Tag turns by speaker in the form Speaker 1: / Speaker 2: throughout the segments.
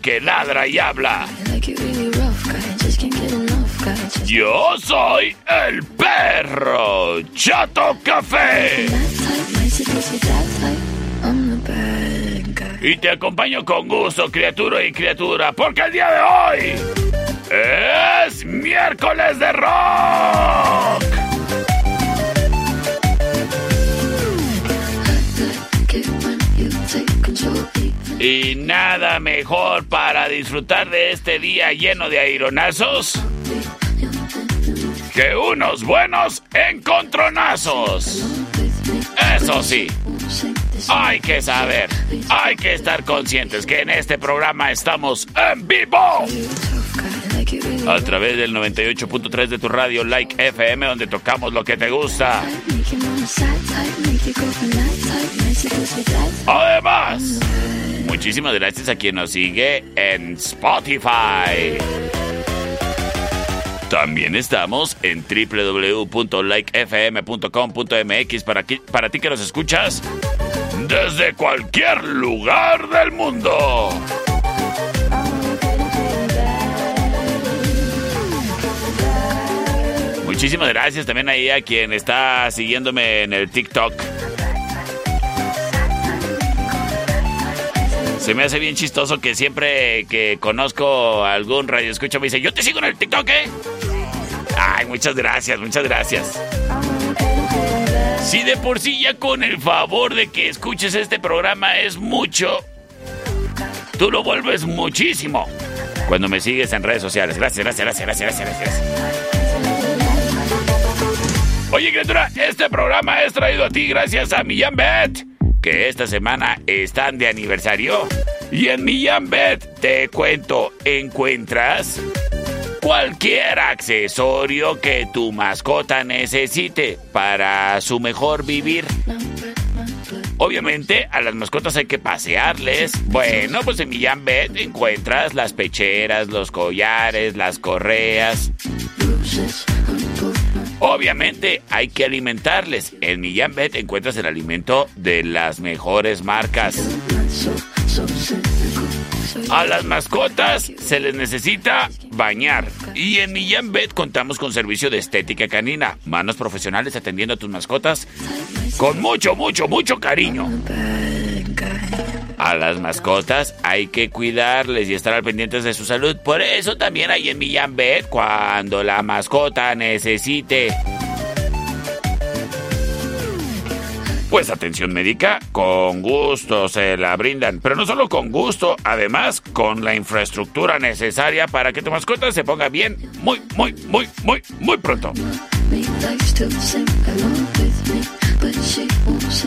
Speaker 1: Que ladra y habla. Yo soy el perro Chato Café. Y te acompaño con gusto, criatura y criatura, porque el día de hoy es miércoles de rock. Y nada mejor para disfrutar de este día lleno de aironazos que unos buenos encontronazos. Eso sí, hay que saber, hay que estar conscientes que en este programa estamos en vivo. A través del 98.3 de tu radio Like FM, donde tocamos lo que te gusta. Además, muchísimas gracias a quien nos sigue en Spotify. También estamos en www.likefm.com.mx para, para ti que nos escuchas desde cualquier lugar del mundo. Muchísimas gracias también ahí a quien está siguiéndome en el TikTok. Se me hace bien chistoso que siempre que conozco algún radio escucha me dice, yo te sigo en el TikTok, ¿eh? Ay, muchas gracias, muchas gracias. Si de por sí ya con el favor de que escuches este programa es mucho, tú lo vuelves muchísimo cuando me sigues en redes sociales. Gracias, gracias, gracias, gracias, gracias. gracias. Oye, criatura, este programa es traído a ti gracias a Millán Bet, que esta semana están de aniversario. Y en Millán Bet, te cuento, encuentras cualquier accesorio que tu mascota necesite para su mejor vivir. Obviamente a las mascotas hay que pasearles. Bueno, pues en Millán Bet encuentras las pecheras, los collares, las correas. Obviamente hay que alimentarles. En Millán Bet encuentras el alimento de las mejores marcas. A las mascotas se les necesita bañar. Y en Millán Bet contamos con servicio de estética canina. Manos profesionales atendiendo a tus mascotas con mucho, mucho, mucho cariño. A las mascotas hay que cuidarles y estar al pendientes de su salud. Por eso también hay en Millán Bet cuando la mascota necesite. Pues atención médica, con gusto se la brindan, pero no solo con gusto, además con la infraestructura necesaria para que tu mascota se ponga bien muy, muy, muy, muy, muy pronto.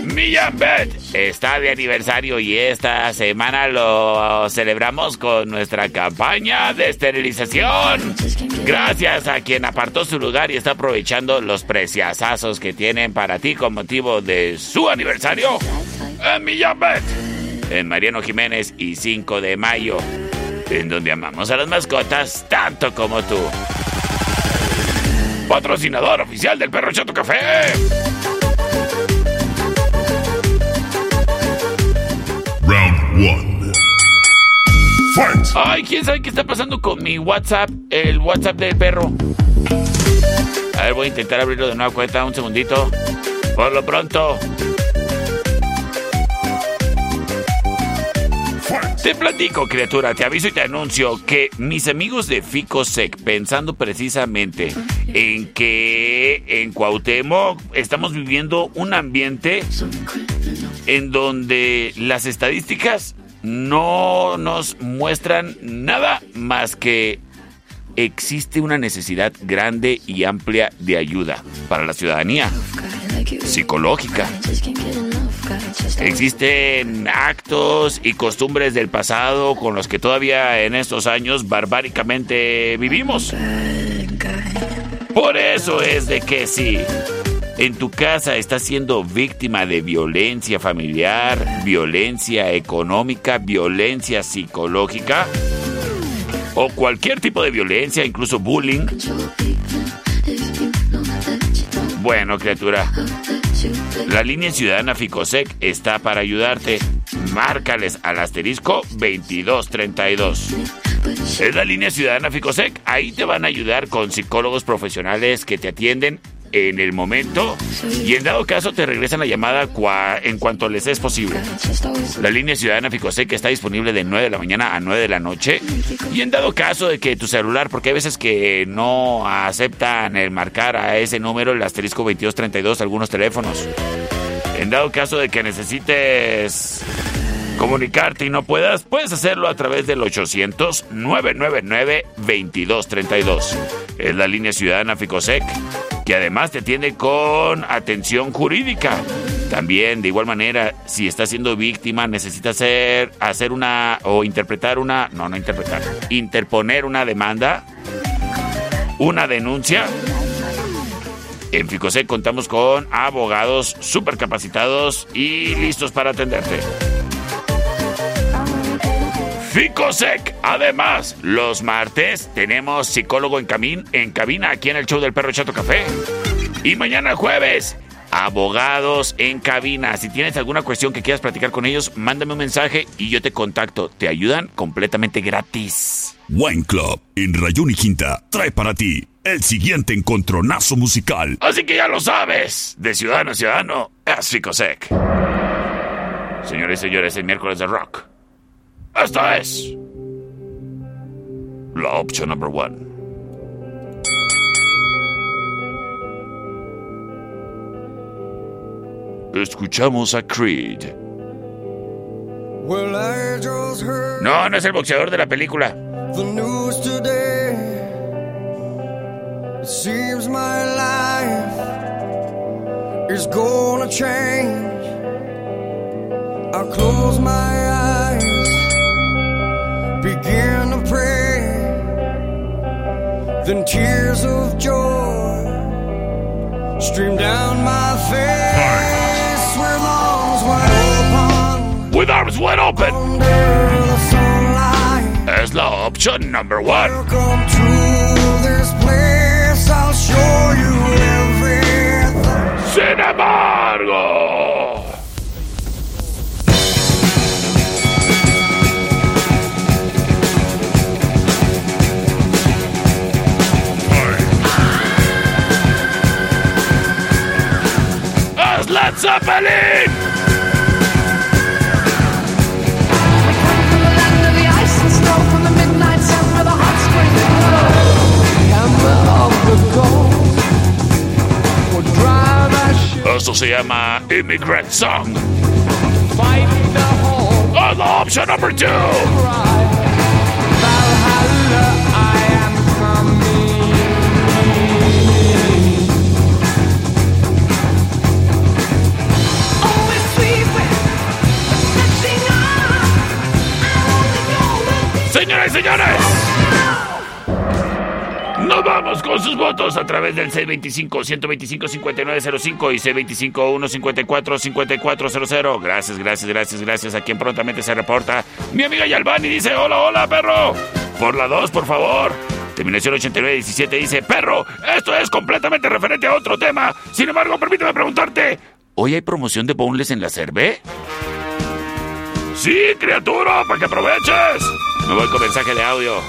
Speaker 1: Millán Bet está de aniversario y esta semana lo celebramos con nuestra campaña de esterilización. Gracias a quien apartó su lugar y está aprovechando los preciazazos que tienen para ti con motivo de su aniversario en en Mariano Jiménez y 5 de mayo, en donde amamos a las mascotas tanto como tú. Patrocinador oficial del Perro Chato Café.
Speaker 2: Round 1. Fight.
Speaker 1: Ay, quién sabe qué está pasando con mi WhatsApp, el WhatsApp del perro. A ver, voy a intentar abrirlo de nueva cuenta, un segundito. Por lo pronto. Te platico, criatura, te aviso y te anuncio que mis amigos de Ficosec, pensando precisamente en que en Cuauhtémoc estamos viviendo un ambiente en donde las estadísticas no nos muestran nada más que existe una necesidad grande y amplia de ayuda para la ciudadanía psicológica. Existen actos y costumbres del pasado con los que todavía en estos años barbáricamente vivimos. Por eso es de que si en tu casa estás siendo víctima de violencia familiar, violencia económica, violencia psicológica o cualquier tipo de violencia, incluso bullying. Bueno, criatura, la línea ciudadana Ficosec está para ayudarte. Márcales al asterisco 2232. Es la línea ciudadana Ficosec. Ahí te van a ayudar con psicólogos profesionales que te atienden en el momento y en dado caso te regresan la llamada en cuanto les es posible. La línea ciudadana Ficosec está disponible de 9 de la mañana a 9 de la noche y en dado caso de que tu celular, porque hay veces que no aceptan el marcar a ese número, el asterisco 2232, algunos teléfonos. En dado caso de que necesites comunicarte y no puedas, puedes hacerlo a través del 800-999-2232. Es la línea ciudadana Ficosec, que además te atiende con atención jurídica. También, de igual manera, si estás siendo víctima, necesitas hacer, hacer una o interpretar una, no, no interpretar, interponer una demanda, una denuncia. En Ficosec contamos con abogados súper capacitados y listos para atenderte. Ficosec. Además, los martes tenemos psicólogo en, camín, en cabina aquí en el show del Perro Chato Café. Y mañana jueves, abogados en cabina. Si tienes alguna cuestión que quieras platicar con ellos, mándame un mensaje y yo te contacto. Te ayudan completamente gratis.
Speaker 2: Wine Club en Rayón y Quinta trae para ti el siguiente encontronazo musical.
Speaker 1: Así que ya lo sabes. De ciudadano a ciudadano, es Ficosec. Señores y señores, el miércoles de rock. Esta es la opción number one. Escuchamos a Creed. No, no es el boxeador de la película.
Speaker 3: Seems my life is gonna change. I close my eyes, begin to pray. Then tears of joy stream down my face with arms wide open.
Speaker 1: With arms wide open.
Speaker 3: Under the sunlight.
Speaker 1: Es la opción number one.
Speaker 3: Welcome to this place. I'll show you everything.
Speaker 1: Sin embargo.
Speaker 4: Drive our ship
Speaker 1: Esto se llama Immigrant Song.
Speaker 4: fight the whole
Speaker 1: Es la opción number two. Señores. Nos vamos con sus votos a través del C25-125-5905 y C25-154-5400. Gracias, gracias, gracias, gracias a quien prontamente se reporta. Mi amiga Yalvani dice, hola, hola, perro. Por la 2, por favor. Terminación 8917 dice, perro, esto es completamente referente a otro tema. Sin embargo, permíteme preguntarte, ¿hoy hay promoción de boneless en la cerve? Sí, criatura, para que aproveches. Me voy con mensaje de audio.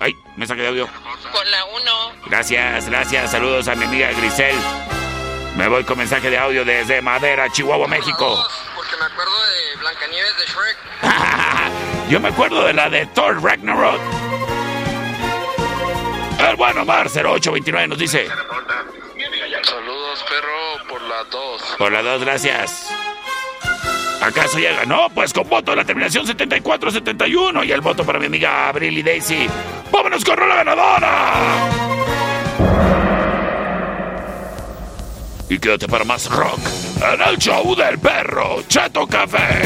Speaker 1: Ay, mensaje de audio.
Speaker 5: Con la 1.
Speaker 1: Gracias, gracias. Saludos a mi amiga Grisel. Me voy con mensaje de audio desde Madera, Chihuahua, México.
Speaker 5: Porque me acuerdo de Blancanieves de Shrek.
Speaker 1: Yo me acuerdo de la de Thor Ragnarok. El bueno Mar 0829 nos dice.
Speaker 5: Saludos, perro, por la 2.
Speaker 1: Por las dos, gracias. ¿Acaso ya ganó? Pues con voto de la terminación 74-71 y el voto para mi amiga Abril y Daisy. ¡Vámonos con la ganadora! Y quédate para más rock en el show del perro Chato Café.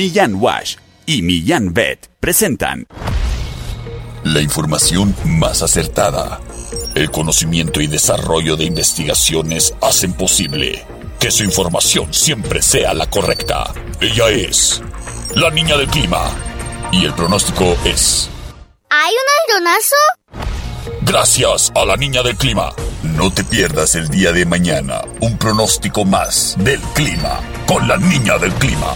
Speaker 6: Millán Wash y Millán Vet presentan
Speaker 7: La información más acertada. El conocimiento y desarrollo de investigaciones hacen posible que su información siempre sea la correcta. Ella es la niña del clima. Y el pronóstico es...
Speaker 8: ¿Hay un algonazo?
Speaker 7: Gracias a la niña del clima. No te pierdas el día de mañana un pronóstico más del clima con la niña del clima.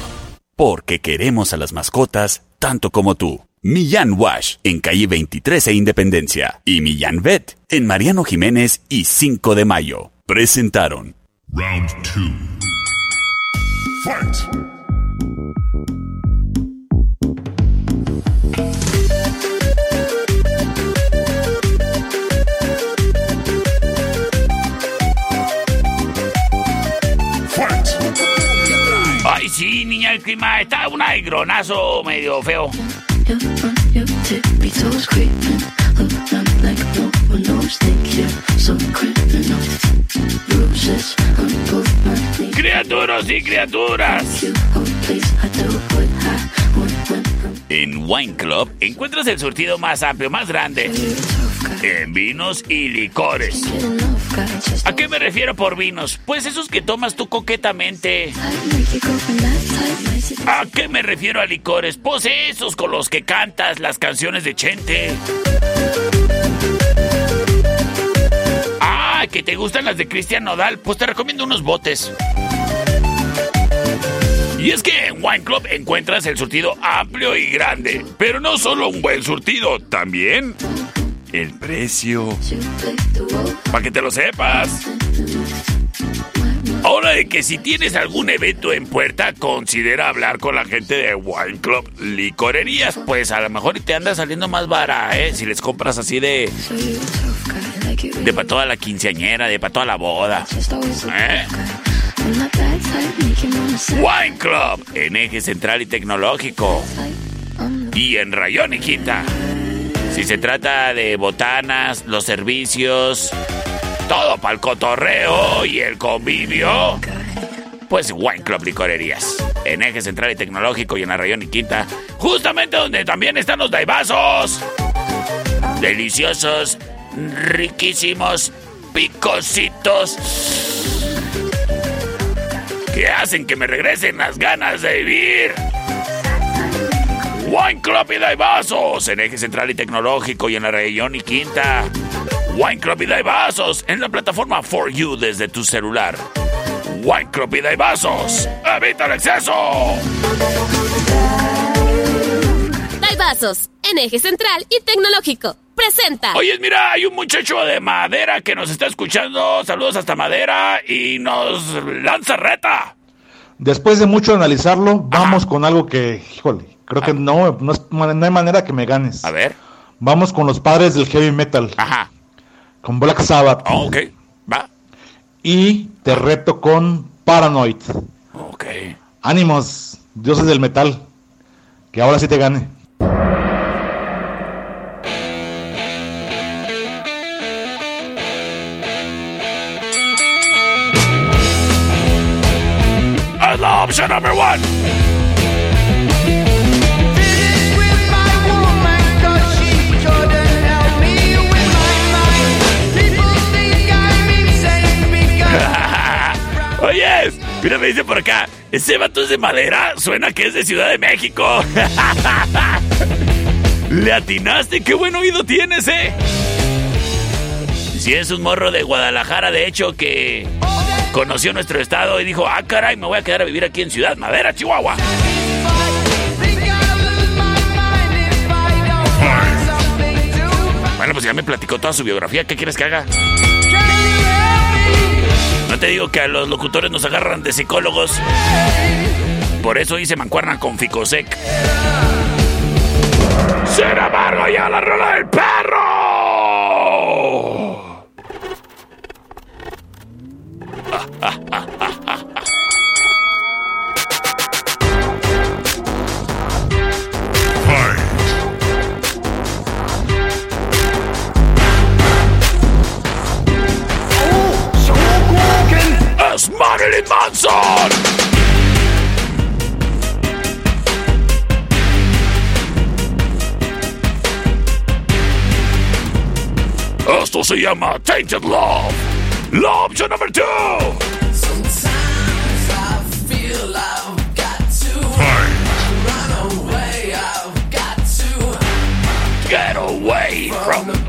Speaker 6: Porque queremos a las mascotas tanto como tú. Millán Wash en calle 23 e Independencia y Millán Vet en Mariano Jiménez y 5 de Mayo. Presentaron
Speaker 2: Round 2. Fight!
Speaker 1: Sí, niña del clima. Está un aigronazo medio feo. Criaturas y criaturas.
Speaker 6: En Wine Club.
Speaker 1: Encuentras el surtido más amplio, más grande. En vinos y licores. ¿A qué me refiero por vinos? Pues esos que tomas tú coquetamente. ¿A qué me refiero a licores? Pues esos con los que cantas las canciones de Chente. Ah, que te gustan las de Cristian Nodal. Pues te recomiendo unos botes. Y es que en Wine Club encuentras el surtido amplio y grande. Pero no solo un buen surtido, también el precio. Para que te lo sepas. Ahora de que si tienes algún evento en puerta, considera hablar con la gente de Wine Club Licorerías. Pues a lo mejor te anda saliendo más vara, ¿eh? Si les compras así de... De para toda la quinceañera, de para toda la boda. ¿Eh? Wine Club, en eje central y tecnológico. Y en Rayón Quinta. Si se trata de botanas, los servicios, todo para el cotorreo y el convivio, pues Wine Club Licorerías. En eje central y tecnológico y en la Rayón y Quinta. Justamente donde también están los daibazos. Deliciosos, riquísimos, picositos que hacen que me regresen las ganas de vivir. Wine Club y Daibazos en eje central y tecnológico y en la región y quinta. Wine Club y Daibazos en la plataforma For You desde tu celular. Wine Club y Daibazos. ¡Evita el exceso!
Speaker 9: Daibazos en eje central y tecnológico. Presenta.
Speaker 1: Oye, mira, hay un muchacho de Madera que nos está escuchando. Saludos hasta Madera y nos lanza reta.
Speaker 10: Después de mucho analizarlo, vamos con algo que, híjole, creo que no, no, es- no hay manera que me ganes.
Speaker 1: A ver.
Speaker 10: Vamos con los padres del heavy metal.
Speaker 1: Ajá.
Speaker 10: Con Black Sabbath.
Speaker 1: Oh, ok. Va.
Speaker 10: Y te reto con Paranoid.
Speaker 1: Ok.
Speaker 10: Ánimos, dioses del metal. Que ahora sí te gane.
Speaker 1: Es la opción number mira, me dice por acá, ese vato es de madera, suena que es de Ciudad de México. Le atinaste, qué buen oído tienes, eh. Si es un morro de Guadalajara, de hecho, que conoció nuestro estado y dijo, ah, caray, me voy a quedar a vivir aquí en Ciudad Madera, Chihuahua. Bueno, pues ya me platicó toda su biografía, ¿qué quieres que haga? Te digo que a los locutores nos agarran de psicólogos. Por eso hice mancuerna con Ficosec. ¡Sin embargo, ya la rola del perro! ¡Es Marilyn Manson! Esto se llama Tainted Love. Love, opción number two. Sometimes I feel I've got to run away. I've got to get away from, from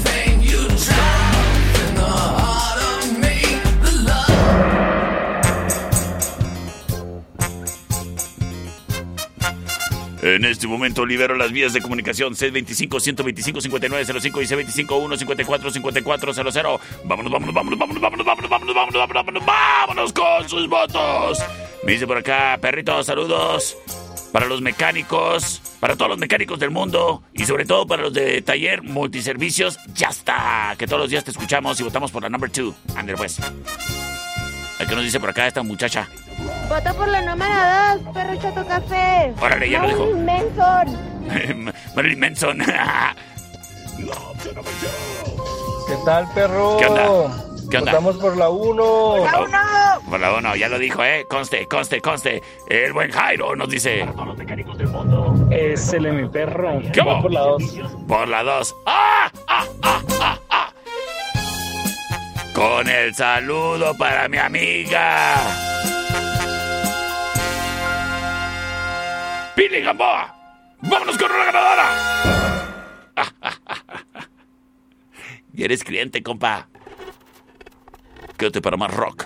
Speaker 1: En este momento libero las vías de comunicación C25-125-5905 y C25-154-5400. Vámonos, vámonos, vámonos, vámonos, vámonos, vámonos, vámonos, vámonos, vámonos, vámonos, vámonos con sus votos. Me dice por acá, perrito, saludos. Para los mecánicos, para todos los mecánicos del mundo y sobre todo para los de taller multiservicios, ya está. Que todos los días te escuchamos y votamos por la number two. Ander, pues. ¿Qué nos dice por acá esta muchacha?
Speaker 11: Vota por la número 2, perro chato café.
Speaker 1: Órale, ya Marilyn lo dijo.
Speaker 11: Manson.
Speaker 1: Marilyn Manson.
Speaker 12: ¿Qué tal, perro?
Speaker 1: ¿Qué onda? ¿Qué onda?
Speaker 12: Votamos por la 1.
Speaker 1: ¡Por la 1! Por la 1, ya lo dijo, ¿eh? Conste, conste, conste. El buen Jairo nos dice.
Speaker 12: Es el mi perro.
Speaker 1: ¿Qué
Speaker 12: va? Por la 2.
Speaker 1: Por la 2. ¡Ah! ¡Ah! ¡Ah! ¡Ah!
Speaker 13: Con el saludo para mi amiga. Pili Gamboa. ¡Vámonos con una ganadora! y eres cliente, compa. Quédate para más rock.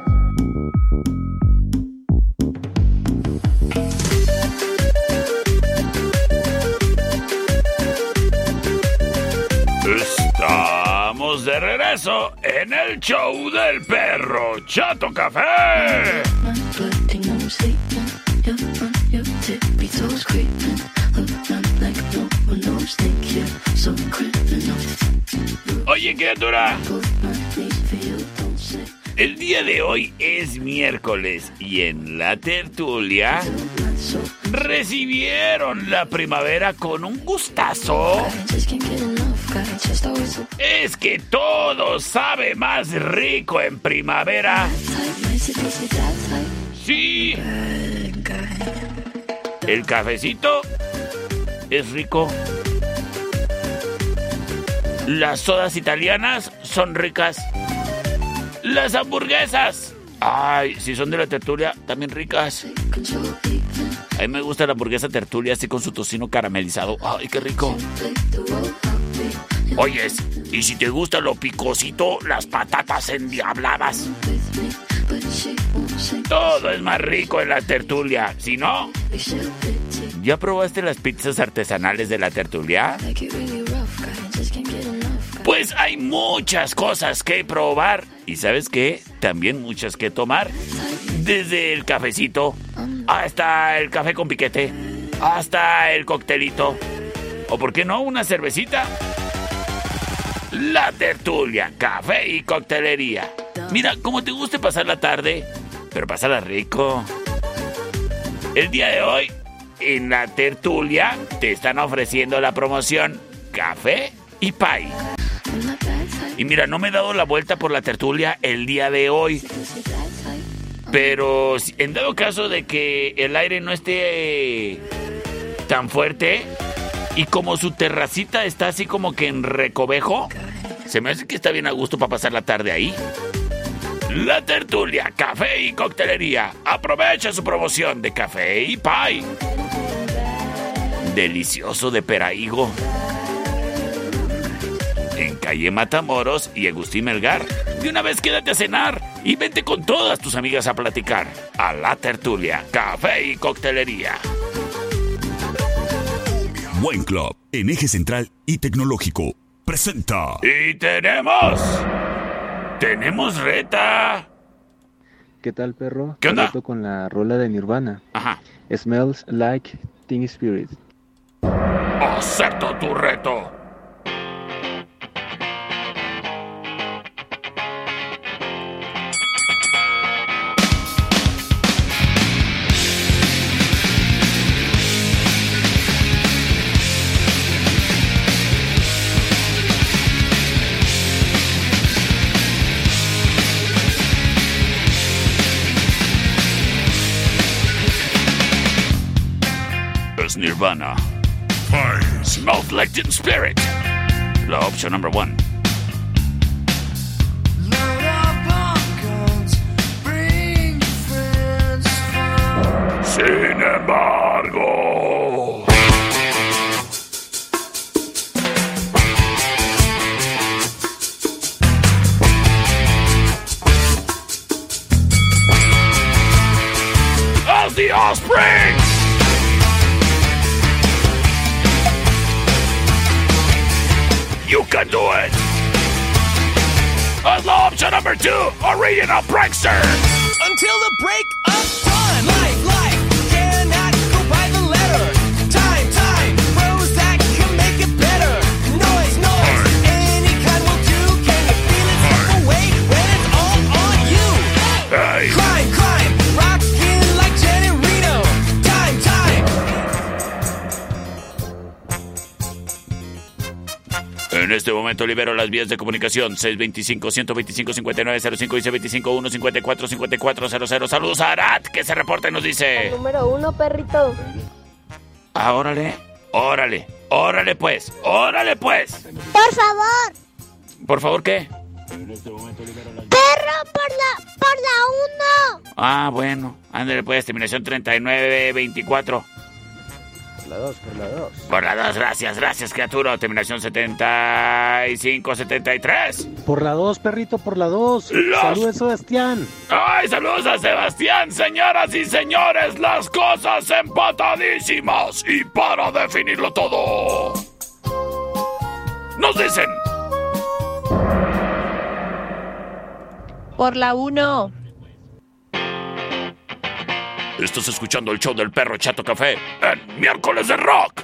Speaker 13: en el show del perro Chato Café. Oye, criatura. El día de hoy es miércoles y en la tertulia recibieron la primavera con un gustazo es que todo sabe más rico en primavera. Sí. El cafecito es rico. Las sodas italianas son ricas. Las hamburguesas.
Speaker 1: Ay, si son de la tertulia, también ricas. A mí me gusta la hamburguesa tertulia así con su tocino caramelizado. Ay, qué rico. Oyes, y si te gusta lo picosito, las patatas endiabladas. Todo es más rico en la tertulia. Si no, ¿ya probaste las pizzas artesanales de la tertulia? Pues hay muchas cosas que probar. ¿Y sabes qué? También muchas que tomar. Desde el cafecito hasta el café con piquete, hasta el coctelito. ¿O por qué no una cervecita? La tertulia, café y coctelería. Mira, como te guste pasar la tarde, pero pasarla rico. El día de hoy, en la tertulia, te están ofreciendo la promoción Café y Pay. Y mira, no me he dado la vuelta por la tertulia el día de hoy. Pero en dado caso de que el aire no esté tan fuerte y como su terracita está así como que en recovejo, se me hace que está bien a gusto para pasar la tarde ahí. La tertulia, café y coctelería. Aprovecha su promoción de café y pie. Delicioso de peraígo. En calle Matamoros y Agustín Melgar. De una vez quédate a cenar y vente con todas tus amigas a platicar. A la tertulia, café y coctelería.
Speaker 6: Buen Club, en eje central y tecnológico, presenta.
Speaker 1: Y tenemos. Tenemos reta.
Speaker 14: ¿Qué tal, perro?
Speaker 1: ¿Qué onda?
Speaker 14: Reto con la rola de Nirvana.
Speaker 1: Ajá.
Speaker 14: Smells like Teen Spirit.
Speaker 1: Acepto tu reto. Es Nirvana. Smells like teen spirit. La opción number one. Sin embargo. As the offspring. You can do it! As la option number two, original prankster!
Speaker 4: Until the break of
Speaker 1: En este momento libero las vías de comunicación 625-125-5905 y 621-54-5400. Saludos a Arat, que se reporta y nos dice...
Speaker 11: Número uno, perrito.
Speaker 1: Ah, órale, órale, órale pues, órale pues.
Speaker 8: Por favor,
Speaker 1: Por favor, ¿qué?
Speaker 8: perro por la, por la uno.
Speaker 1: Ah, bueno, ándale pues, terminación 3924.
Speaker 14: Por la 2, por la 2.
Speaker 1: Por la 2, gracias, gracias, criatura. Terminación 7573.
Speaker 15: Por la 2, perrito, por la 2.
Speaker 1: Los-
Speaker 15: Saludos, Sebastián.
Speaker 1: ¡Ay, saludos a Sebastián, señoras y señores! Las cosas empatadísimas. Y para definirlo todo, nos dicen...
Speaker 11: Por la uno.
Speaker 1: Estás escuchando el show del perro Chato Café en miércoles de rock.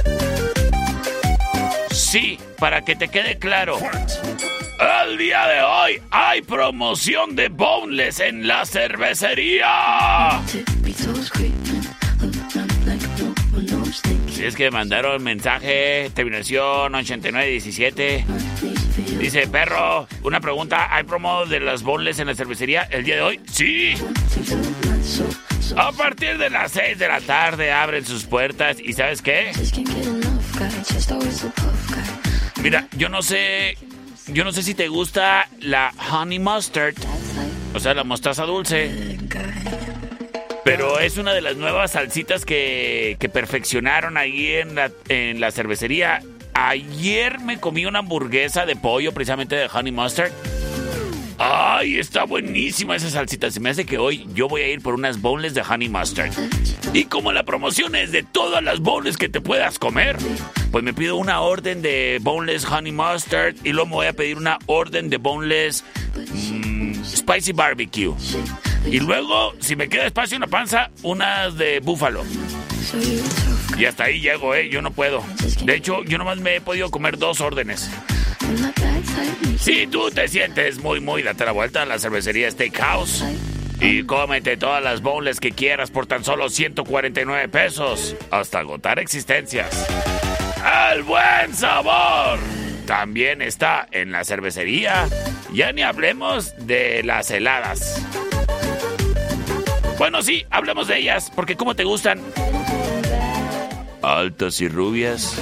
Speaker 1: Sí, para que te quede claro. El día de hoy hay promoción de boneless en la cervecería. Si es que mandaron mensaje, terminación 8917. Dice, perro, una pregunta, ¿hay promo de las boneless en la cervecería el día de hoy? Sí. A partir de las 6 de la tarde abren sus puertas y ¿sabes qué? Mira, yo no sé, yo no sé si te gusta la honey mustard, o sea, la mostaza dulce. Pero es una de las nuevas salsitas que, que perfeccionaron ahí en la, en la cervecería. Ayer me comí una hamburguesa de pollo precisamente de honey mustard. ¡Ay, está buenísima esa salsita! Se me hace que hoy yo voy a ir por unas boneless de honey mustard. Y como la promoción es de todas las boneless que te puedas comer, pues me pido una orden de boneless honey mustard y luego me voy a pedir una orden de boneless mm, spicy barbecue. Y luego, si me queda espacio en la panza, unas de búfalo. Y hasta ahí llego, ¿eh? Yo no puedo. De hecho, yo nomás me he podido comer dos órdenes. Si tú te sientes muy, muy, date la vuelta a la cervecería Steakhouse y cómete todas las bowls que quieras por tan solo 149 pesos, hasta agotar existencias. ¡El buen sabor! También está en la cervecería. Ya ni hablemos de las heladas. Bueno, sí, hablemos de ellas, porque ¿cómo te gustan? Altas y rubias.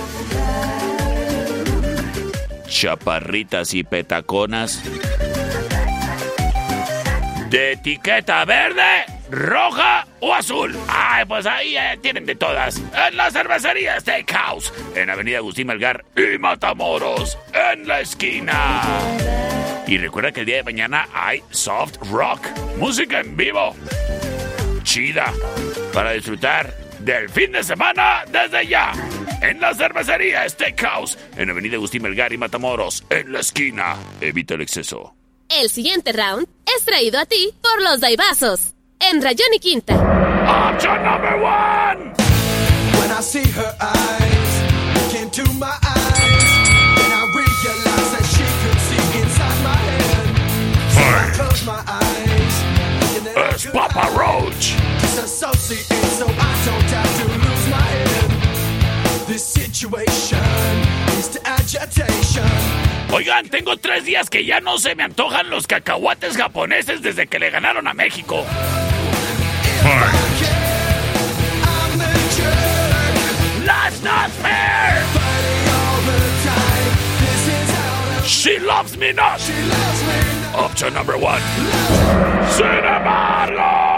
Speaker 1: Chaparritas y petaconas. De etiqueta verde, roja o azul. Ay, pues ahí eh, tienen de todas. En la cervecería Steakhouse, en Avenida Agustín Melgar y Matamoros, en la esquina. Y recuerda que el día de mañana hay soft rock, música en vivo. Chida, para disfrutar del fin de semana desde ya. En la cervecería Steakhouse, en Avenida Agustín Melgar y Matamoros, en la esquina. Evita el exceso.
Speaker 9: El siguiente round es traído a ti por los Daibazos. En Rayón y Quinta.
Speaker 1: Option number one.
Speaker 3: When I see her eyes look into my eyes, and I realize that she could see inside my head. So I close my eyes, and then I
Speaker 1: Es Papa Roach.
Speaker 3: disassociate so I don't have to lose my head. This situation is to agitation.
Speaker 1: Oigan, tengo tres días que ya no se me antojan los cacahuates japoneses desde que le ganaron a México. That's not fair. She loves me not. Option number one. Sin embargo.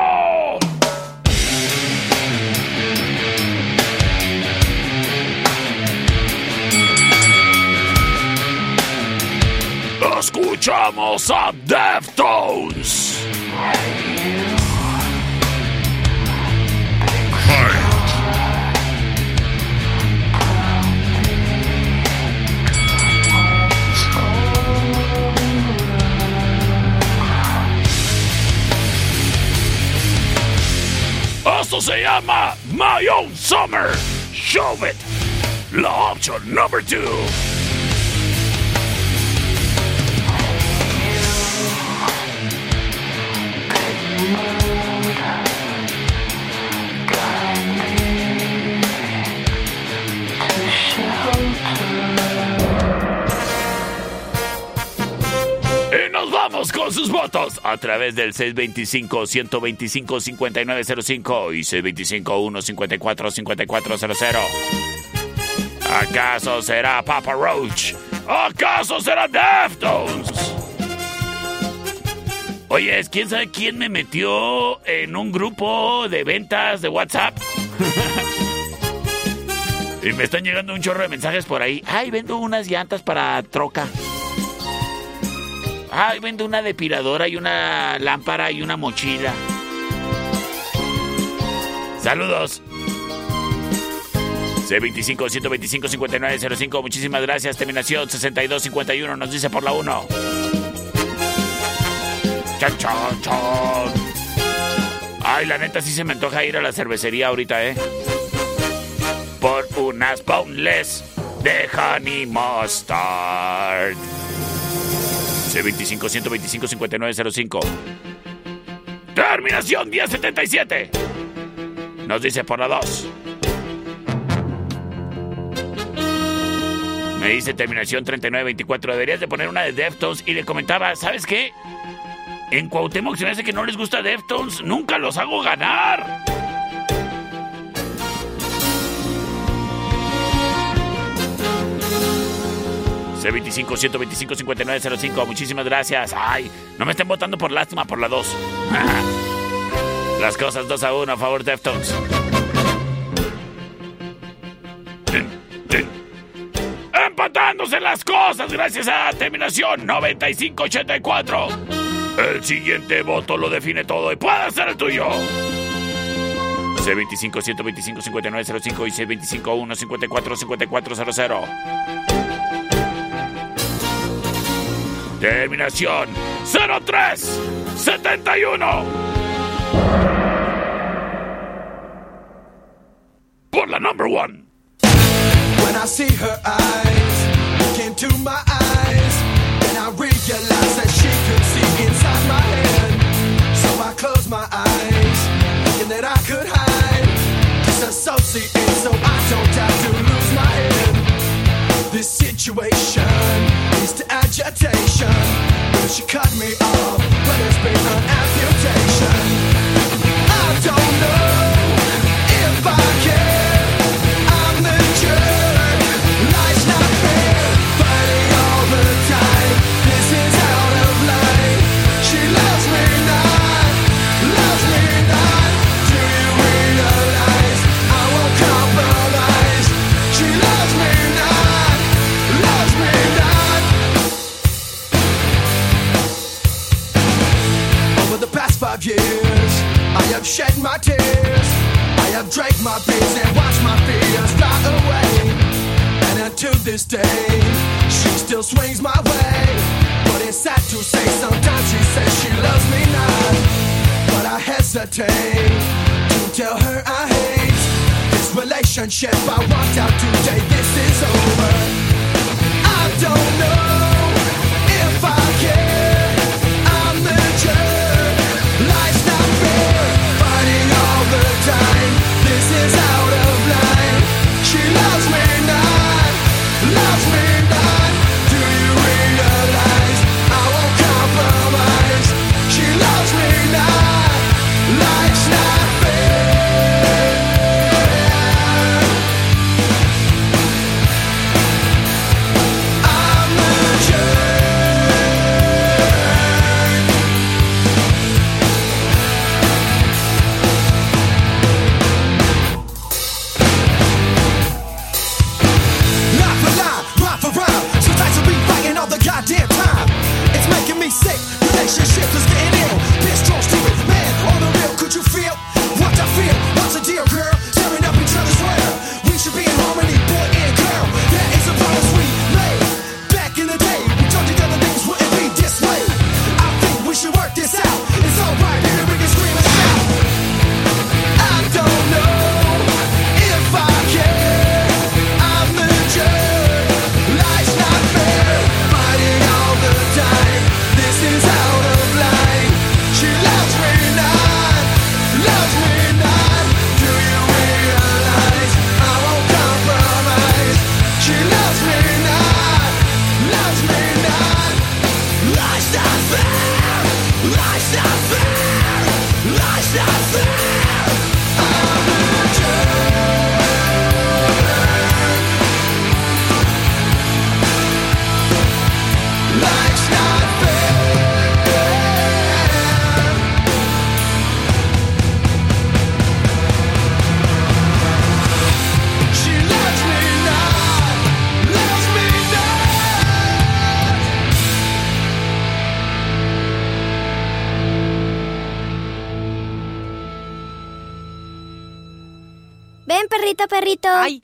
Speaker 1: Escuchamos a Deftones. Se llama My Own Summer. Show it. La option number two. Con sus votos a través del 625-125-5905 y 625-154-5400. ¿Acaso será Papa Roach? ¿Acaso será Deftones? Oye, ¿quién sabe quién me metió en un grupo de ventas de WhatsApp? Y me están llegando un chorro de mensajes por ahí. Ay, vendo unas llantas para troca. Ay, vendo una depiladora y una lámpara y una mochila. Saludos. C25 125 5905. Muchísimas gracias. Terminación 6251. Nos dice por la 1. Chan, chan, chan. Ay, la neta sí se me antoja ir a la cervecería ahorita, ¿eh? Por unas boneless de Honey Mustard. C25 125 5905. Terminación 1077. Nos dice por la 2. Me dice terminación 3924. Deberías de poner una de Deftones. Y le comentaba, ¿sabes qué? En Cuauhtémoc se me hace que no les gusta Deftones. Nunca los hago ganar. C25 125 5905. Muchísimas gracias. Ay, no me estén votando por lástima por la 2. Las cosas 2 a 1 a favor de. Empatándose las cosas gracias a terminación 9584. El siguiente voto lo define todo y puede ser el tuyo. C25 125 5905 y C25 Terminación 03 71. Por la number one.
Speaker 3: When I see her eyes look into my eyes, and I realize that she could see inside my head. So I close my eyes, thinking that I could hide, disassociate, so I don't have to lose my head. This situation leads to agitation. Will she cut me off? Will there's been an amputation? I don't know if I can. Have shed my tears. I have drank my beers and watched my fears fly away. And until this day, she still swings my way. But it's sad to say, sometimes she says she loves me not. But I hesitate to tell her I hate this relationship. I walked out today, this is over. I don't know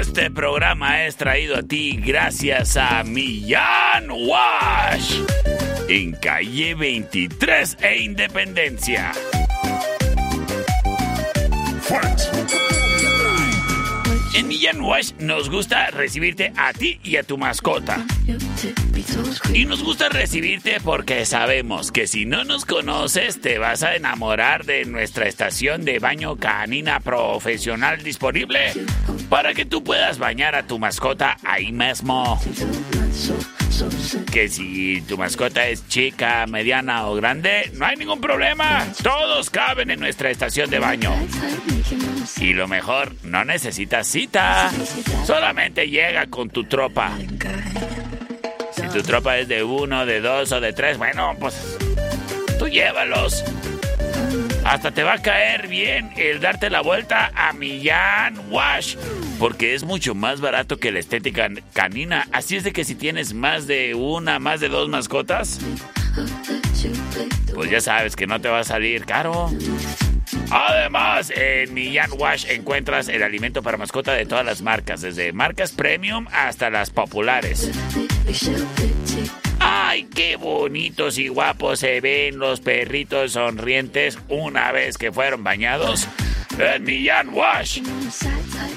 Speaker 1: Este programa es traído a ti gracias a Millán Wash. En calle 23 e Independencia. En Millán Wash nos gusta recibirte a ti y a tu mascota. Y nos gusta recibirte porque sabemos que si no nos conoces te vas a enamorar de nuestra estación de baño canina profesional disponible para que tú puedas bañar a tu mascota ahí mismo. Que si tu mascota es chica, mediana o grande, no hay ningún problema. Todos caben en nuestra estación de baño. Y lo mejor, no necesitas cita. Solamente llega con tu tropa. Si tu tropa es de uno, de dos o de tres, bueno, pues tú llévalos. Hasta te va a caer bien el darte la vuelta a Millán Wash. Porque es mucho más barato que la estética canina. Así es de que si tienes más de una, más de dos mascotas, pues ya sabes que no te va a salir caro. Además, en Millán Wash encuentras el alimento para mascota de todas las marcas, desde marcas premium hasta las populares. ¡Ay, qué bonitos y guapos se ven los perritos sonrientes una vez que fueron bañados en Millán Wash!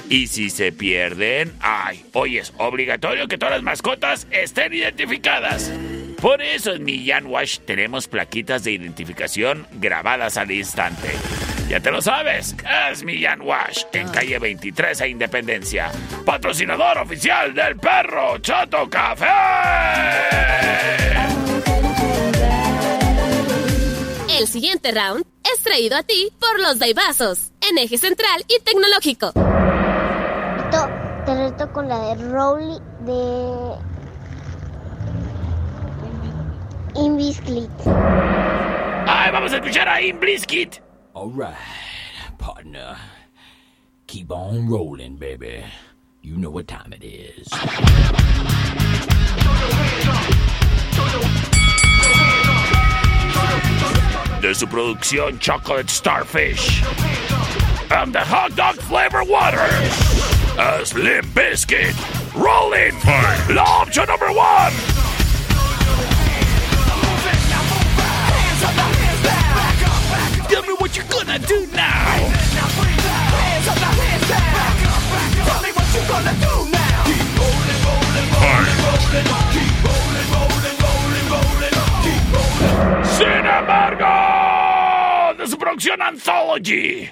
Speaker 1: Y si se pierden, ay, hoy es obligatorio que todas las mascotas estén identificadas. Por eso en Millán Wash tenemos plaquitas de identificación grabadas al instante. Ya te lo sabes, es Millán Wash en calle 23 a Independencia. Patrocinador oficial del perro Chato Café.
Speaker 9: El siguiente round es traído a ti por los Daibazos, en eje central y tecnológico.
Speaker 8: Te reto con la de Rowley de. Invisclit.
Speaker 1: Ay, vamos a escuchar a Imbliskit.
Speaker 16: All right, partner. Keep on rolling, baby. You know what time it is.
Speaker 1: De su producción Chocolate Starfish. And the hot dog flavor water. A Slim Biscuit. Rolling. Option number one. what you're gonna do now. hands up, hands down. Back up, back up. Tell me what you gonna do now. Keep rolling, rolling, rolling, rolling. Keep rolling, rolling, rolling, rolling. Keep rolling. Sin embargo, this production anthology.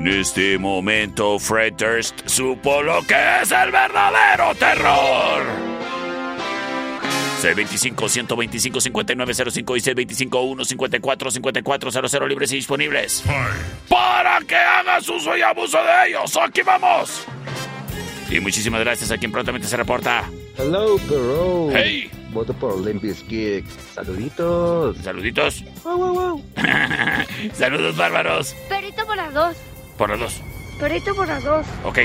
Speaker 1: En este momento, Fred Durst supo lo que es el verdadero terror. C25-125-5905 y C25-154-5400 libres y disponibles. Para que hagas uso y abuso de ellos. ¡Aquí vamos! Y muchísimas gracias a quien prontamente se reporta.
Speaker 14: Hello, perro.
Speaker 1: Hey.
Speaker 14: Voto por Limp Bizkit. Saluditos.
Speaker 1: Saluditos.
Speaker 11: Wow, wow, wow.
Speaker 1: Saludos bárbaros.
Speaker 11: Perrito por las dos.
Speaker 1: Por los dos.
Speaker 11: Perrito por las dos.
Speaker 1: Ok.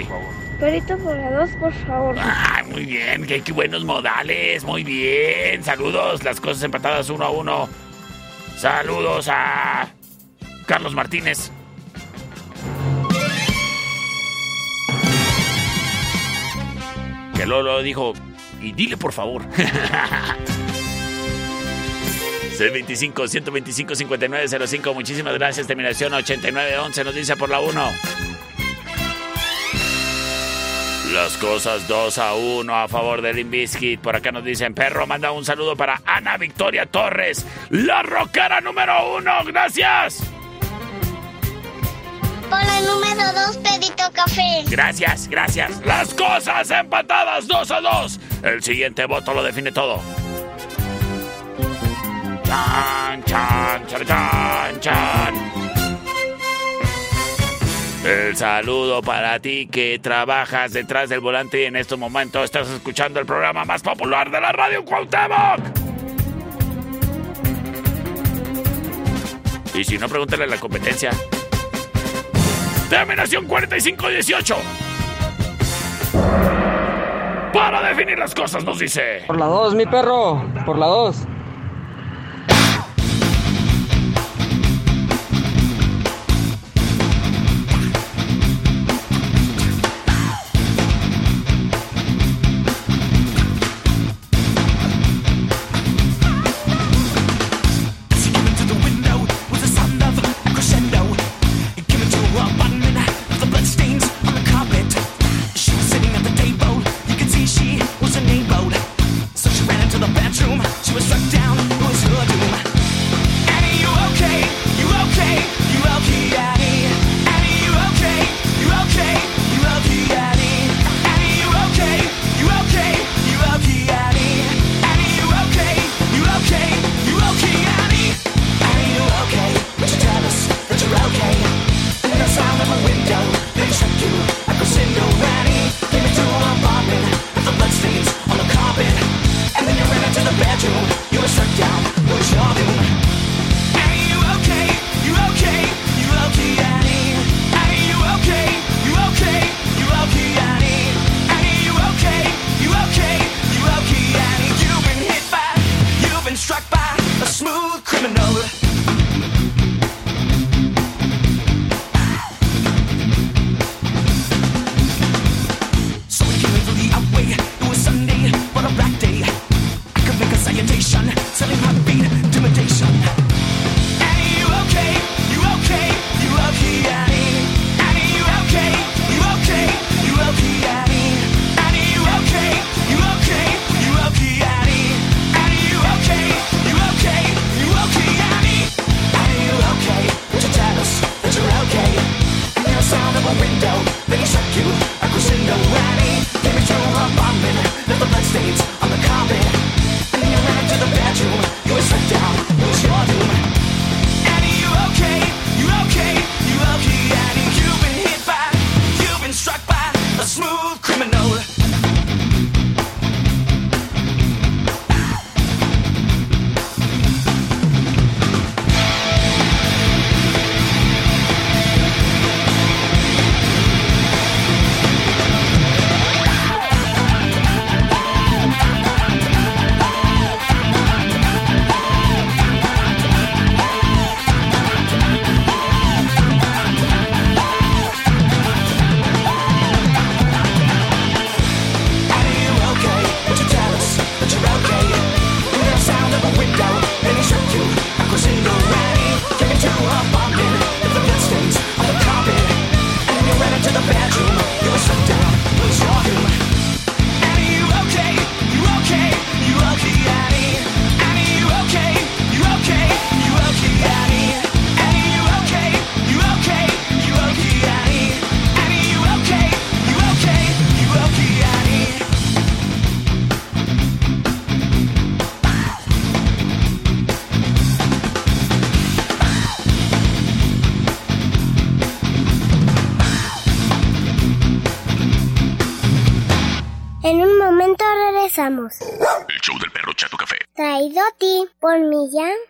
Speaker 11: Perrito por las dos, por favor.
Speaker 1: Ah, muy bien, qué, qué buenos modales, muy bien. Saludos, las cosas empatadas uno a uno. Saludos a Carlos Martínez. Que Lolo dijo, y dile por favor. 625-125-5905. Muchísimas gracias. Terminación 8911 nos dice por la 1. Las cosas 2 a 1 a favor del Limbiskit. Por acá nos dicen, perro, manda un saludo para Ana Victoria Torres, la rockera número 1. Gracias.
Speaker 8: Por el número 2, Pedito Café.
Speaker 1: Gracias, gracias. Las cosas empatadas 2 a 2. El siguiente voto lo define todo. Chan, chan, chan, chan. El saludo para ti que trabajas detrás del volante y en estos momentos estás escuchando el programa más popular de la radio Cuauhtémoc. Y si no, pregúntale a la competencia. Terminación 4518. Para definir las cosas nos dice.
Speaker 17: Por la 2, mi perro. Por la 2.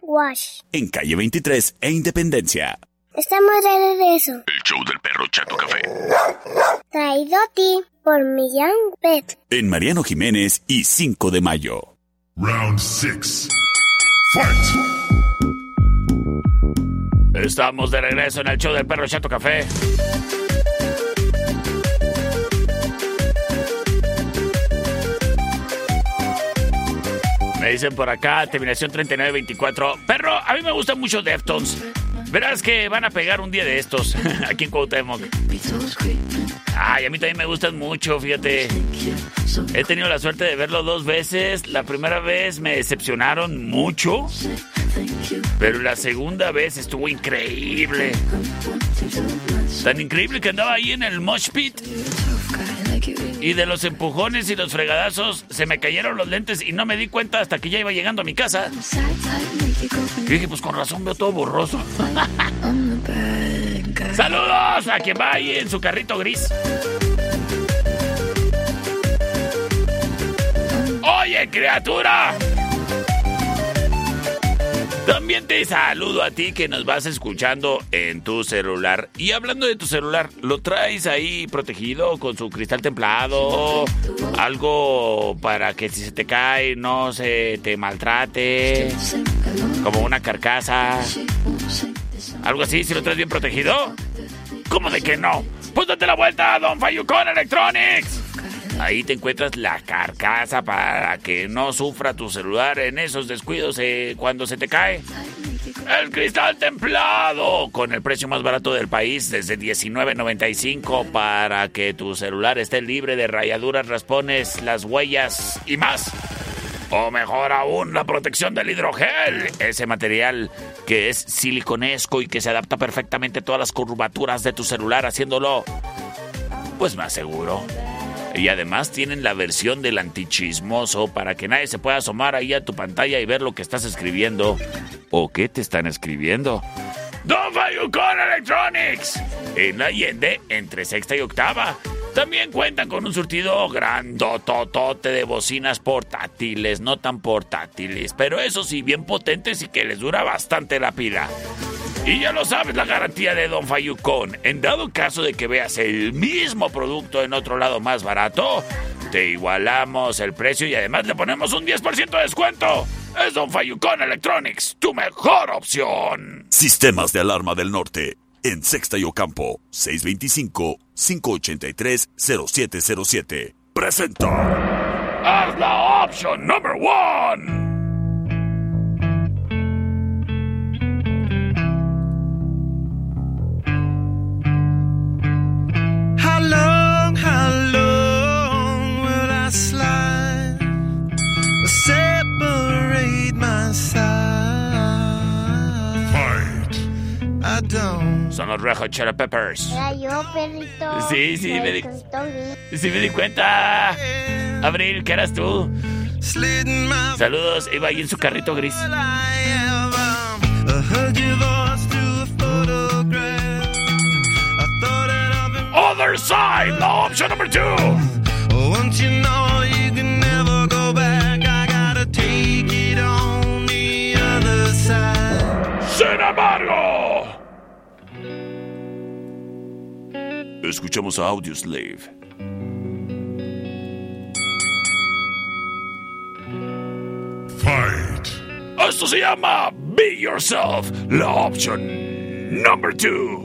Speaker 8: Wash.
Speaker 6: En calle 23 e Independencia.
Speaker 8: Estamos de regreso.
Speaker 6: El show del perro Chato Café.
Speaker 8: Traído a ti por Millán Pet.
Speaker 6: En Mariano Jiménez y 5 de mayo.
Speaker 2: Round 6. Fight.
Speaker 1: Estamos de regreso en el show del perro Chato Café. Me dicen por acá, terminación 3924. Perro, a mí me gustan mucho Deftones. Verás que van a pegar un día de estos aquí en Cuauhtémoc. Ay, a mí también me gustan mucho, fíjate. He tenido la suerte de verlo dos veces. La primera vez me decepcionaron mucho. Pero la segunda vez estuvo increíble. Tan increíble que andaba ahí en el mosh pit. Y de los empujones y los fregadazos se me cayeron los lentes y no me di cuenta hasta que ya iba llegando a mi casa. Y dije, pues con razón veo todo borroso. Saludos a quien va ahí en su carrito gris. Oye, criatura. También te saludo a ti que nos vas escuchando en tu celular. Y hablando de tu celular, ¿lo traes ahí protegido con su cristal templado? Algo para que si se te cae no se te maltrate. Como una carcasa. Algo así, si lo traes bien protegido. ¿Cómo de que no? Pues date la vuelta Don Fayucon Electronics. Ahí te encuentras la carcasa para que no sufra tu celular en esos descuidos eh, cuando se te cae. El cristal templado con el precio más barato del país desde $19.95 para que tu celular esté libre de rayaduras, raspones, las huellas y más. O mejor aún, la protección del hidrogel. Ese material que es siliconesco y que se adapta perfectamente a todas las curvaturas de tu celular, haciéndolo pues más seguro. Y además tienen la versión del antichismoso para que nadie se pueda asomar ahí a tu pantalla y ver lo que estás escribiendo. ¿O qué te están escribiendo? Don Fayucon Electronics. En Allende, entre sexta y octava. También cuentan con un surtido grandototote de bocinas portátiles, no tan portátiles, pero eso sí, bien potentes y que les dura bastante la pila. Y ya lo sabes, la garantía de Don Fayucon. En dado caso de que veas el mismo producto en otro lado más barato, te igualamos el precio y además le ponemos un 10% de descuento. Es Don Fayucon Electronics, tu mejor opción.
Speaker 6: Sistemas de alarma del norte. En Sexta y Ocampo, 625-583-0707. Presenta.
Speaker 1: Haz la opción number one. Son los Red Hot Chili Peppers.
Speaker 8: Era yo, perrito.
Speaker 1: Sí, sí,
Speaker 8: me,
Speaker 1: me di
Speaker 8: cuenta.
Speaker 1: Sí, me di cuenta. Abril, ¿qué eras tú? Saludos, iba ahí en su carrito gris. Other side, la opción número 2.
Speaker 6: escuchamos a Audioslave.
Speaker 1: Fight. Esto se llama Be Yourself, la opción number 2.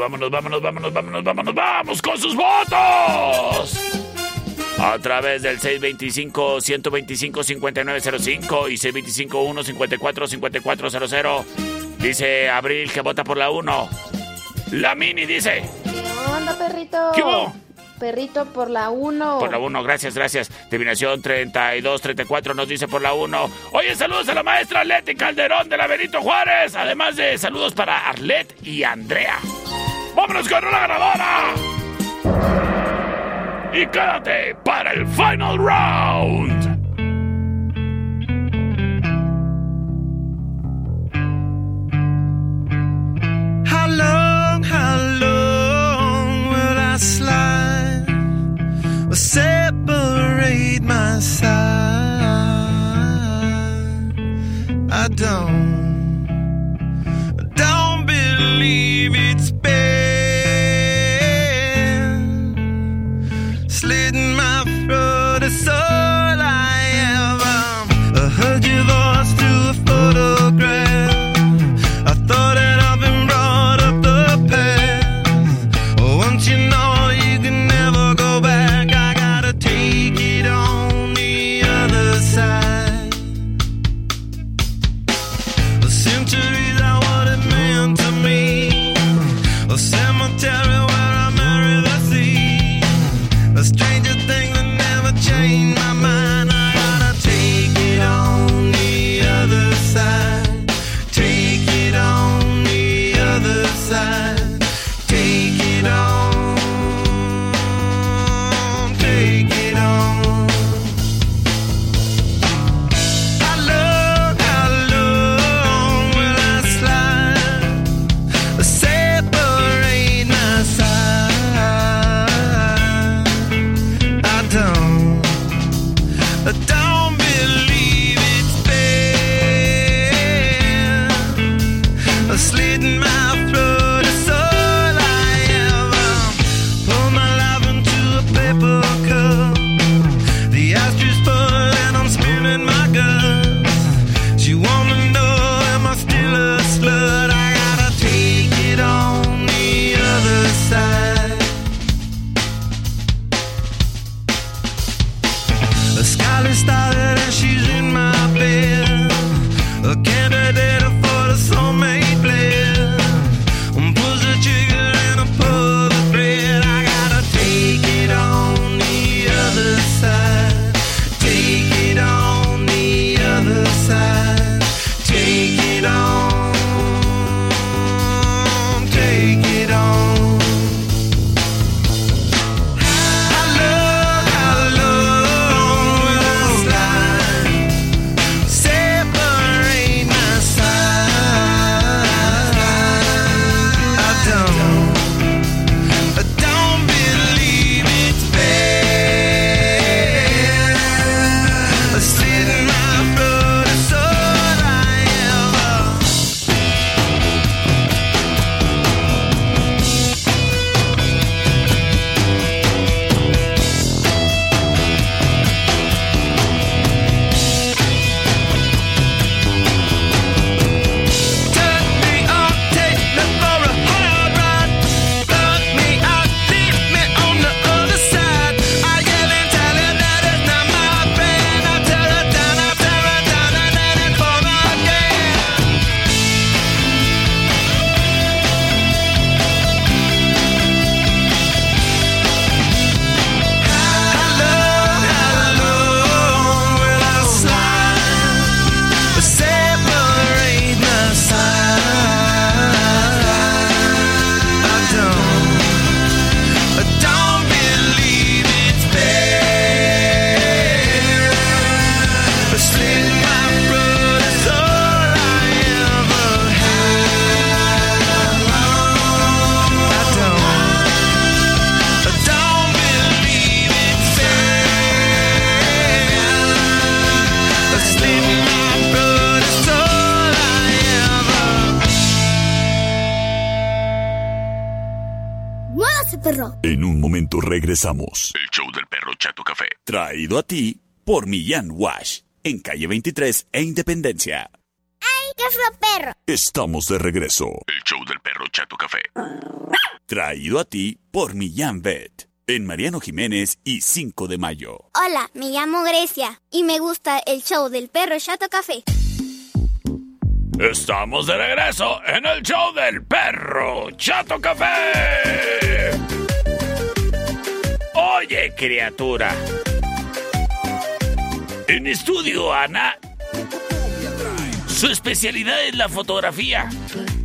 Speaker 1: vámonos, vámonos, vámonos, vámonos, vámonos, vamos con sus votos. A través del 625-125-5905 y 625-154-5400 dice Abril que vota por la 1. La Mini dice...
Speaker 11: ¿Qué onda, perrito?
Speaker 1: ¿Qué hubo?
Speaker 11: Perrito por la 1.
Speaker 1: Por la 1, gracias, gracias. Terminación 32-34 nos dice por la 1. Oye, saludos a la maestra Leti Calderón de la Benito Juárez. Además de saludos para Arlet y Andrea. ¡Vámonos con una ganadora! Y quédate para el final round.
Speaker 3: How long, how long will I slide or separate my side? I don't,
Speaker 6: regresamos. El show del perro Chato Café. Traído a ti por Millán Wash. En calle 23 e Independencia.
Speaker 8: ¡Ay, qué feo perro!
Speaker 6: Estamos de regreso. El show del perro Chato Café. Traído a ti por Millán Vet. En Mariano Jiménez y 5 de mayo.
Speaker 8: Hola, me llamo Grecia y me gusta el show del perro Chato Café.
Speaker 1: Estamos de regreso en el show del perro Chato Café. Oye, criatura. En estudio, Ana. Su especialidad es la fotografía.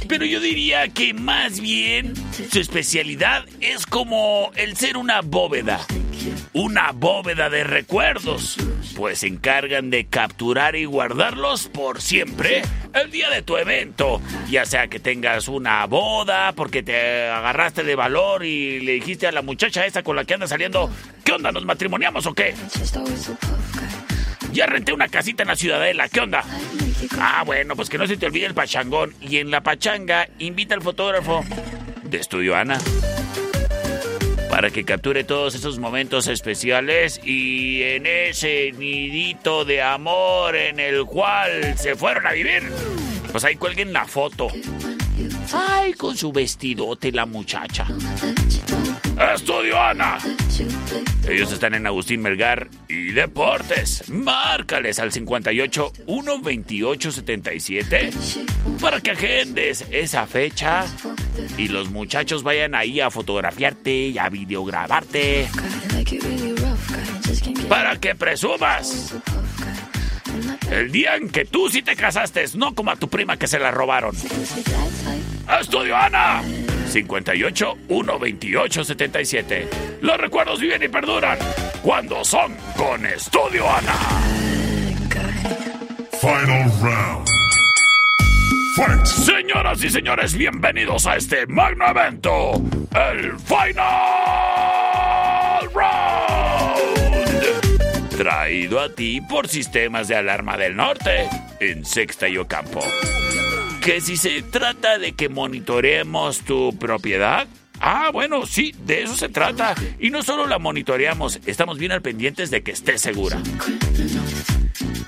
Speaker 1: Pero yo diría que más bien su especialidad es como el ser una bóveda. Una bóveda de recuerdos. Pues se encargan de capturar y guardarlos por siempre el día de tu evento. Ya sea que tengas una boda porque te agarraste de valor y le dijiste a la muchacha esa con la que andas saliendo, ¿qué onda? ¿Nos matrimoniamos o qué? Ya renté una casita en la ciudadela, ¿qué onda? Ah, bueno, pues que no se te olvide el pachangón. Y en la pachanga invita al fotógrafo de Estudio Ana para que capture todos esos momentos especiales y en ese nidito de amor en el cual se fueron a vivir, pues ahí cuelguen la foto. Ay, con su vestidote la muchacha. Estudio Ana. Ellos están en Agustín Melgar y Deportes. Márcales al 58 128 77 para que agendes esa fecha y los muchachos vayan ahí a fotografiarte y a videograbarte para que presumas. El día en que tú sí te casaste, no como a tu prima que se la robaron. Estudio Ana. 58 128 77. Los recuerdos viven y perduran cuando son con Estudio Ana.
Speaker 2: Final round.
Speaker 1: Fight. Señoras y señores, bienvenidos a este magno evento, el Final Round. Traído a ti por Sistemas de Alarma del Norte, en Sexta y Ocampo. Que si se trata de que monitoreemos tu propiedad, Ah, bueno, sí, de eso se trata. Y no solo la monitoreamos, estamos bien al pendientes de que esté segura.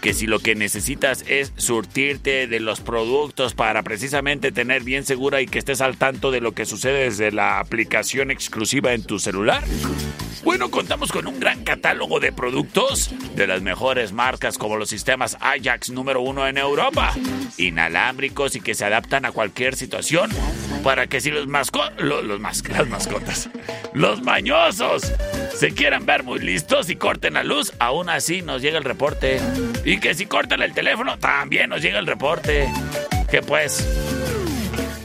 Speaker 1: Que si lo que necesitas es surtirte de los productos para precisamente tener bien segura y que estés al tanto de lo que sucede desde la aplicación exclusiva en tu celular. Bueno, contamos con un gran catálogo de productos de las mejores marcas como los sistemas Ajax número uno en Europa, inalámbricos y que se adaptan a cualquier situación para que si los los las mascotas, los mañosos se quieran ver muy listos y corten la luz, aún así nos llega el reporte. Y que si cortan el teléfono, también nos llega el reporte. Que pues,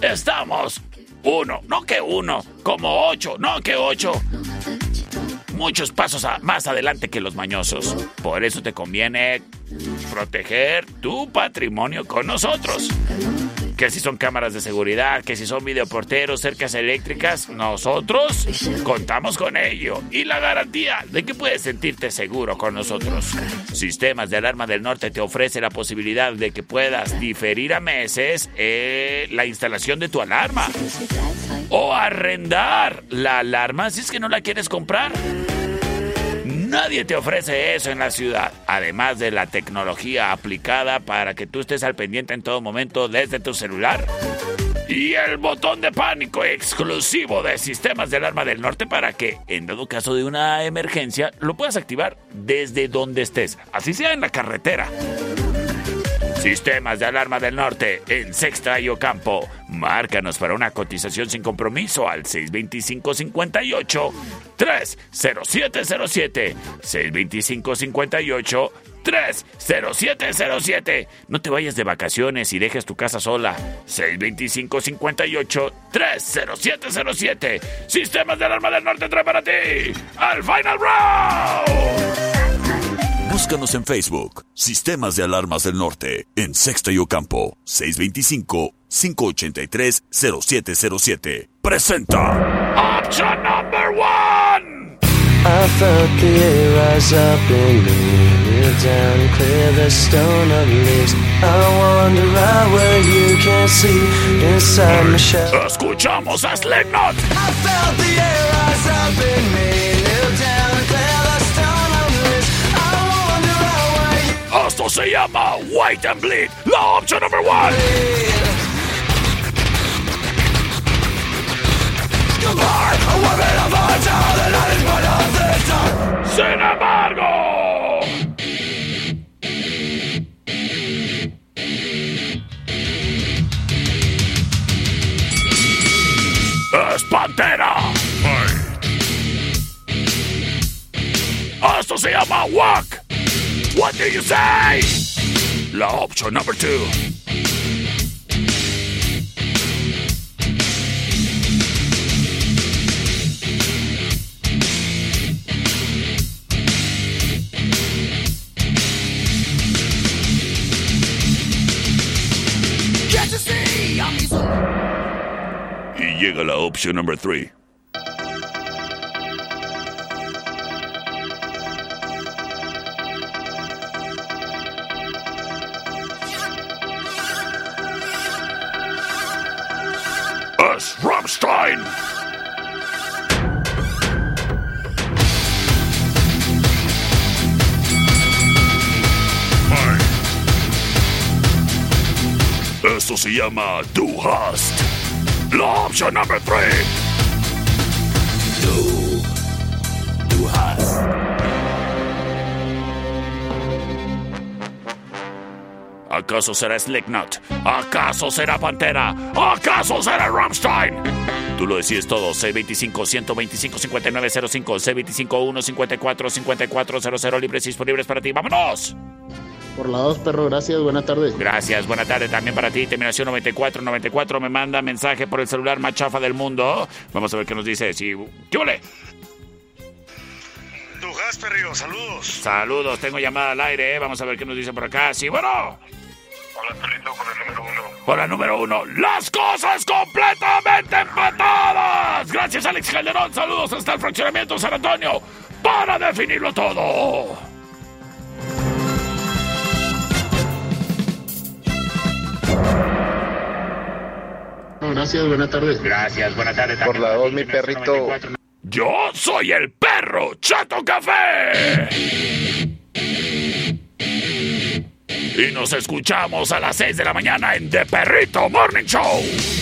Speaker 1: estamos uno, no que uno, como ocho, no que ocho muchos pasos más adelante que los mañosos. Por eso te conviene proteger tu patrimonio con nosotros. Que si son cámaras de seguridad, que si son videoporteros, cercas eléctricas, nosotros contamos con ello. Y la garantía de que puedes sentirte seguro con nosotros. Sistemas de Alarma del Norte te ofrece la posibilidad de que puedas diferir a meses eh, la instalación de tu alarma. O arrendar la alarma si es que no la quieres comprar. Nadie te ofrece eso en la ciudad, además de la tecnología aplicada para que tú estés al pendiente en todo momento desde tu celular. Y el botón de pánico exclusivo de Sistemas de Alarma del Norte para que, en dado caso de una emergencia, lo puedas activar desde donde estés, así sea en la carretera. Sistemas de Alarma del Norte en Sexta y Ocampo. Márcanos para una cotización sin compromiso al 625-58 30707 625-58 30707 No te vayas de vacaciones y dejes tu casa sola. 625-58 30707 Sistemas de Alarma del Norte trae para ti al Final Round.
Speaker 6: Búscanos en Facebook, Sistemas de Alarmas del Norte, en Sexta y Ocampo, 625-583-0707. Presenta.
Speaker 1: Option number one.
Speaker 4: I felt the air rise up in me, kneel down and clear the stone of leaves. I wander out where you can't see inside my shell.
Speaker 1: Escuchamos a Slipknot.
Speaker 4: I felt the air rise up in me, you
Speaker 1: Esto se llama White and Bleed, la opción number one. Sin embargo, es Pantera. Esto se llama Walk. What do you say? La opción number two.
Speaker 4: Can't you see? I'm so
Speaker 1: Y llega la opción number three.
Speaker 6: Llama Du. La opción number 3. Du. Du Hast. ¿Acaso será Slipknot? ¿Acaso será Pantera? ¿Acaso será Rammstein? Tú lo decides todo. C25-125-5905. C25-154-5400. Libres y disponibles para ti. ¡Vámonos!
Speaker 18: Por la 2, perro, gracias, buenas tardes.
Speaker 1: Gracias, buena tarde también para ti. Terminación 9494 me manda mensaje por el celular más chafa del mundo. Vamos a ver qué nos dice. Sí, ¿Qué?
Speaker 19: Dujas, perrillo, saludos.
Speaker 1: Saludos, tengo llamada al aire. eh. Vamos a ver qué nos dice por acá. Sí, bueno.
Speaker 19: Hola, perrito, con el número uno.
Speaker 1: Hola, número uno. Las cosas completamente empatadas. Gracias, Alex Calderón. Saludos hasta el fraccionamiento San Antonio para definirlo todo.
Speaker 18: Gracias, buenas tardes.
Speaker 1: Gracias, buena tarde.
Speaker 14: Por la 2, mi perrito.
Speaker 1: Yo soy el perro Chato Café. Y nos escuchamos a las 6 de la mañana en The Perrito Morning Show.